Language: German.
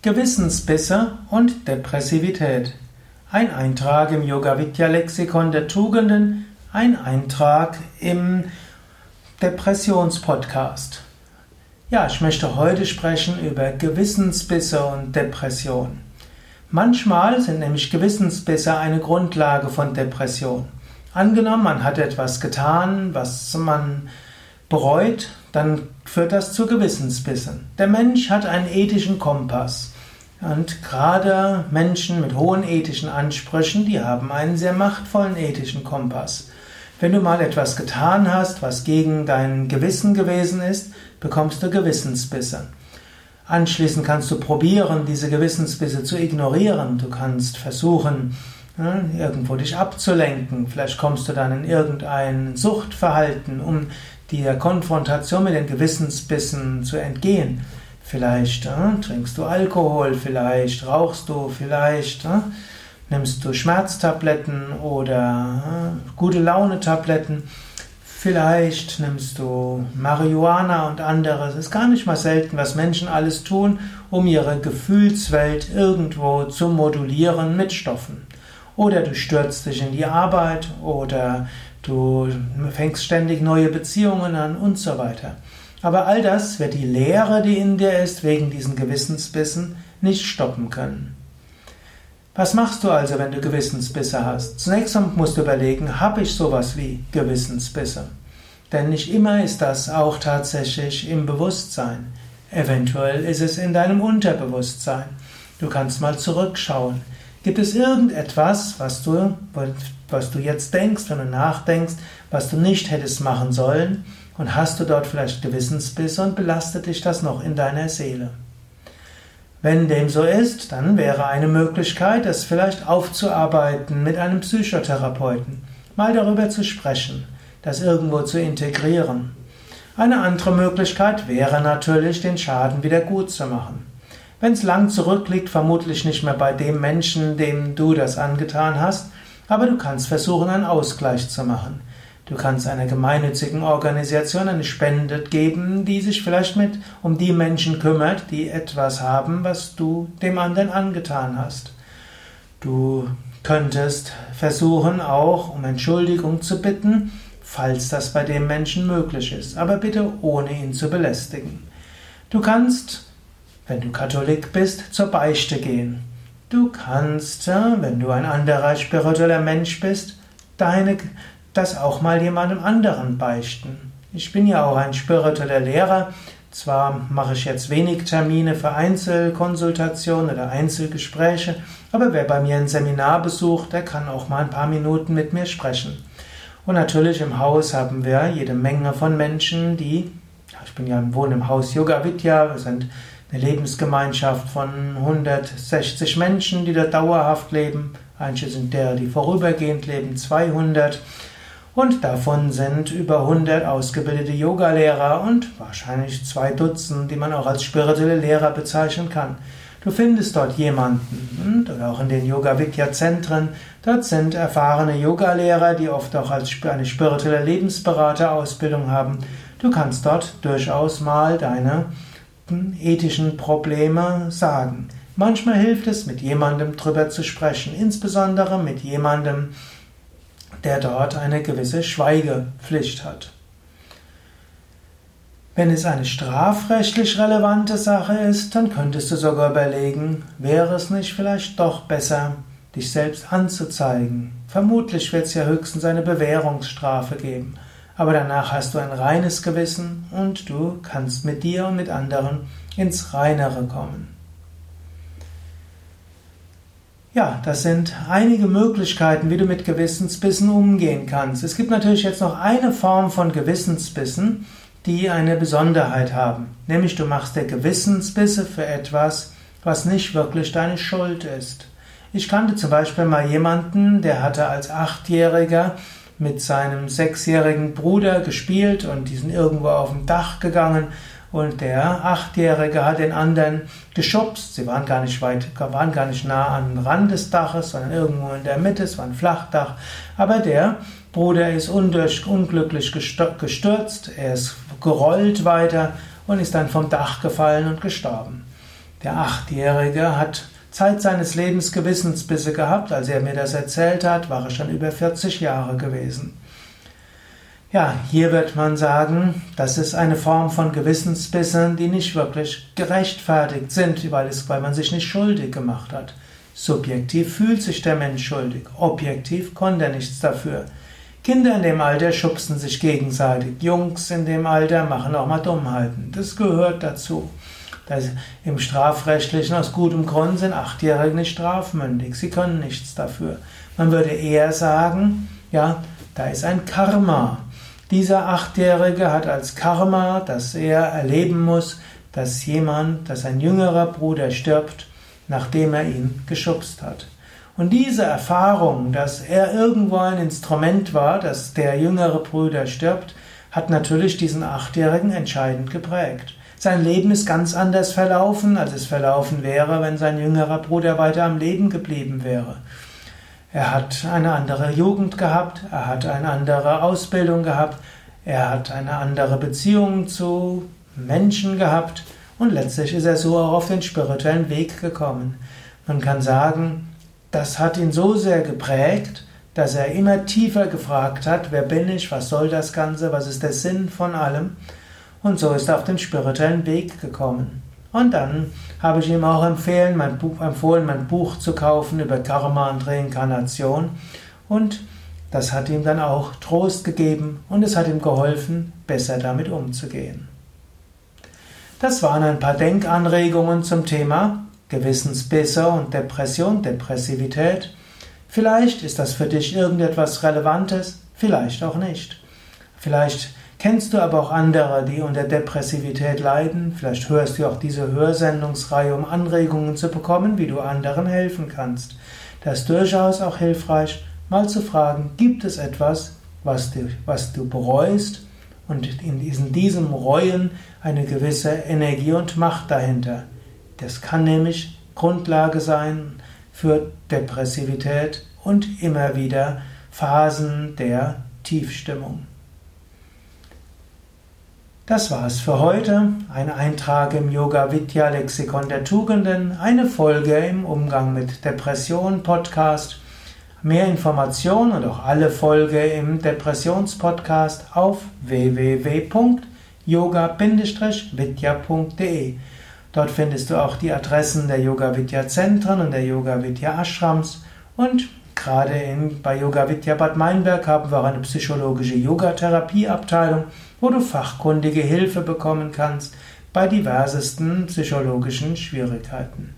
Gewissensbisse und Depressivität. Ein Eintrag im Yoga Vidya Lexikon der Tugenden, ein Eintrag im Depressionspodcast. Ja, ich möchte heute sprechen über Gewissensbisse und Depression. Manchmal sind nämlich Gewissensbisse eine Grundlage von Depression. Angenommen, man hat etwas getan, was man bereut, dann führt das zu Gewissensbissen. Der Mensch hat einen ethischen Kompass. Und gerade Menschen mit hohen ethischen Ansprüchen, die haben einen sehr machtvollen ethischen Kompass. Wenn du mal etwas getan hast, was gegen dein Gewissen gewesen ist, bekommst du Gewissensbisse. Anschließend kannst du probieren, diese Gewissensbisse zu ignorieren. Du kannst versuchen, irgendwo dich abzulenken. Vielleicht kommst du dann in irgendein Suchtverhalten, um der Konfrontation mit den Gewissensbissen zu entgehen. Vielleicht äh, trinkst du Alkohol, vielleicht rauchst du, vielleicht äh, nimmst du Schmerztabletten oder äh, gute Laune-Tabletten. Vielleicht nimmst du Marihuana und anderes. Es ist gar nicht mal selten, was Menschen alles tun, um ihre Gefühlswelt irgendwo zu modulieren mit Stoffen. Oder du stürzt dich in die Arbeit oder du fängst ständig neue Beziehungen an und so weiter. Aber all das wird die Leere, die in dir ist, wegen diesen Gewissensbissen nicht stoppen können. Was machst du also, wenn du Gewissensbisse hast? Zunächst musst du überlegen, habe ich sowas wie Gewissensbisse? Denn nicht immer ist das auch tatsächlich im Bewusstsein. Eventuell ist es in deinem Unterbewusstsein. Du kannst mal zurückschauen. Gibt es irgendetwas, was du, was du jetzt denkst, wenn du nachdenkst, was du nicht hättest machen sollen? Und hast du dort vielleicht Gewissensbisse und belastet dich das noch in deiner Seele? Wenn dem so ist, dann wäre eine Möglichkeit, das vielleicht aufzuarbeiten mit einem Psychotherapeuten, mal darüber zu sprechen, das irgendwo zu integrieren. Eine andere Möglichkeit wäre natürlich, den Schaden wieder gut zu machen. Wenn es lang zurückliegt, vermutlich nicht mehr bei dem Menschen, dem du das angetan hast, aber du kannst versuchen, einen Ausgleich zu machen. Du kannst einer gemeinnützigen Organisation eine Spende geben, die sich vielleicht mit um die Menschen kümmert, die etwas haben, was du dem anderen angetan hast. Du könntest versuchen, auch um Entschuldigung zu bitten, falls das bei dem Menschen möglich ist, aber bitte ohne ihn zu belästigen. Du kannst wenn du Katholik bist, zur Beichte gehen. Du kannst, wenn du ein anderer spiritueller Mensch bist, deine, das auch mal jemandem anderen beichten. Ich bin ja auch ein spiritueller Lehrer. Zwar mache ich jetzt wenig Termine für Einzelkonsultationen oder Einzelgespräche, aber wer bei mir ein Seminar besucht, der kann auch mal ein paar Minuten mit mir sprechen. Und natürlich im Haus haben wir jede Menge von Menschen, die, ich bin ja wohne im Haus Yoga Vidya, wir sind eine Lebensgemeinschaft von 160 Menschen, die da dauerhaft leben. Einige sind der, die vorübergehend leben, 200. Und davon sind über 100 ausgebildete Yogalehrer und wahrscheinlich zwei Dutzend, die man auch als spirituelle Lehrer bezeichnen kann. Du findest dort jemanden, oder auch in den Yoga-Vidya-Zentren, dort sind erfahrene Yogalehrer, die oft auch als eine spirituelle Lebensberaterausbildung haben. Du kannst dort durchaus mal deine ethischen Probleme sagen. Manchmal hilft es, mit jemandem drüber zu sprechen, insbesondere mit jemandem, der dort eine gewisse Schweigepflicht hat. Wenn es eine strafrechtlich relevante Sache ist, dann könntest du sogar überlegen, wäre es nicht vielleicht doch besser, dich selbst anzuzeigen. Vermutlich wird es ja höchstens eine Bewährungsstrafe geben aber danach hast du ein reines Gewissen und du kannst mit dir und mit anderen ins Reinere kommen. Ja, das sind einige Möglichkeiten, wie du mit Gewissensbissen umgehen kannst. Es gibt natürlich jetzt noch eine Form von Gewissensbissen, die eine Besonderheit haben. Nämlich du machst dir Gewissensbisse für etwas, was nicht wirklich deine Schuld ist. Ich kannte zum Beispiel mal jemanden, der hatte als Achtjähriger mit seinem sechsjährigen Bruder gespielt und die sind irgendwo auf dem Dach gegangen und der Achtjährige hat den anderen geschubst. Sie waren gar nicht weit, waren gar nicht nah am Rand des Daches, sondern irgendwo in der Mitte. Es war ein Flachdach. Aber der Bruder ist undurch, unglücklich gestürzt. Er ist gerollt weiter und ist dann vom Dach gefallen und gestorben. Der Achtjährige hat Zeit seines Lebens Gewissensbisse gehabt. Als er mir das erzählt hat, war er schon über 40 Jahre gewesen. Ja, hier wird man sagen, das ist eine Form von Gewissensbissen, die nicht wirklich gerechtfertigt sind, weil, es, weil man sich nicht schuldig gemacht hat. Subjektiv fühlt sich der Mensch schuldig, objektiv konnte er nichts dafür. Kinder in dem Alter schubsen sich gegenseitig, Jungs in dem Alter machen auch mal Dummheiten, das gehört dazu. Das Im strafrechtlichen aus gutem Grund sind Achtjährige nicht strafmündig, sie können nichts dafür. Man würde eher sagen, ja, da ist ein Karma. Dieser Achtjährige hat als Karma, dass er erleben muss, dass jemand, dass ein jüngerer Bruder stirbt, nachdem er ihn geschubst hat. Und diese Erfahrung, dass er irgendwo ein Instrument war, dass der jüngere Bruder stirbt, hat natürlich diesen Achtjährigen entscheidend geprägt. Sein Leben ist ganz anders verlaufen, als es verlaufen wäre, wenn sein jüngerer Bruder weiter am Leben geblieben wäre. Er hat eine andere Jugend gehabt, er hat eine andere Ausbildung gehabt, er hat eine andere Beziehung zu Menschen gehabt und letztlich ist er so auch auf den spirituellen Weg gekommen. Man kann sagen, das hat ihn so sehr geprägt, dass er immer tiefer gefragt hat, wer bin ich, was soll das Ganze, was ist der Sinn von allem und so ist er auf den spirituellen Weg gekommen. Und dann habe ich ihm auch empfehlen, mein Buch, empfohlen, mein Buch zu kaufen über Karma und Reinkarnation. Und das hat ihm dann auch Trost gegeben und es hat ihm geholfen, besser damit umzugehen. Das waren ein paar Denkanregungen zum Thema Gewissensbisse und Depression, Depressivität. Vielleicht ist das für dich irgendetwas Relevantes, vielleicht auch nicht. Vielleicht Kennst du aber auch andere, die unter Depressivität leiden? Vielleicht hörst du auch diese Hörsendungsreihe, um Anregungen zu bekommen, wie du anderen helfen kannst. Das ist durchaus auch hilfreich, mal zu fragen, gibt es etwas, was du, was du bereust und in diesem, diesem Reuen eine gewisse Energie und Macht dahinter. Das kann nämlich Grundlage sein für Depressivität und immer wieder Phasen der Tiefstimmung. Das war's für heute. Ein Eintrag im Yoga Vidya Lexikon der Tugenden, eine Folge im Umgang mit Depression Podcast. Mehr Informationen und auch alle Folgen im Depressionspodcast auf www.yoga-vidya.de. Dort findest du auch die Adressen der Yoga Vidya Zentren und der Yoga Vidya Ashrams und Gerade in, bei Yoga Vidya Bad Meinberg haben wir auch eine psychologische Yogatherapieabteilung, wo du fachkundige Hilfe bekommen kannst bei diversesten psychologischen Schwierigkeiten.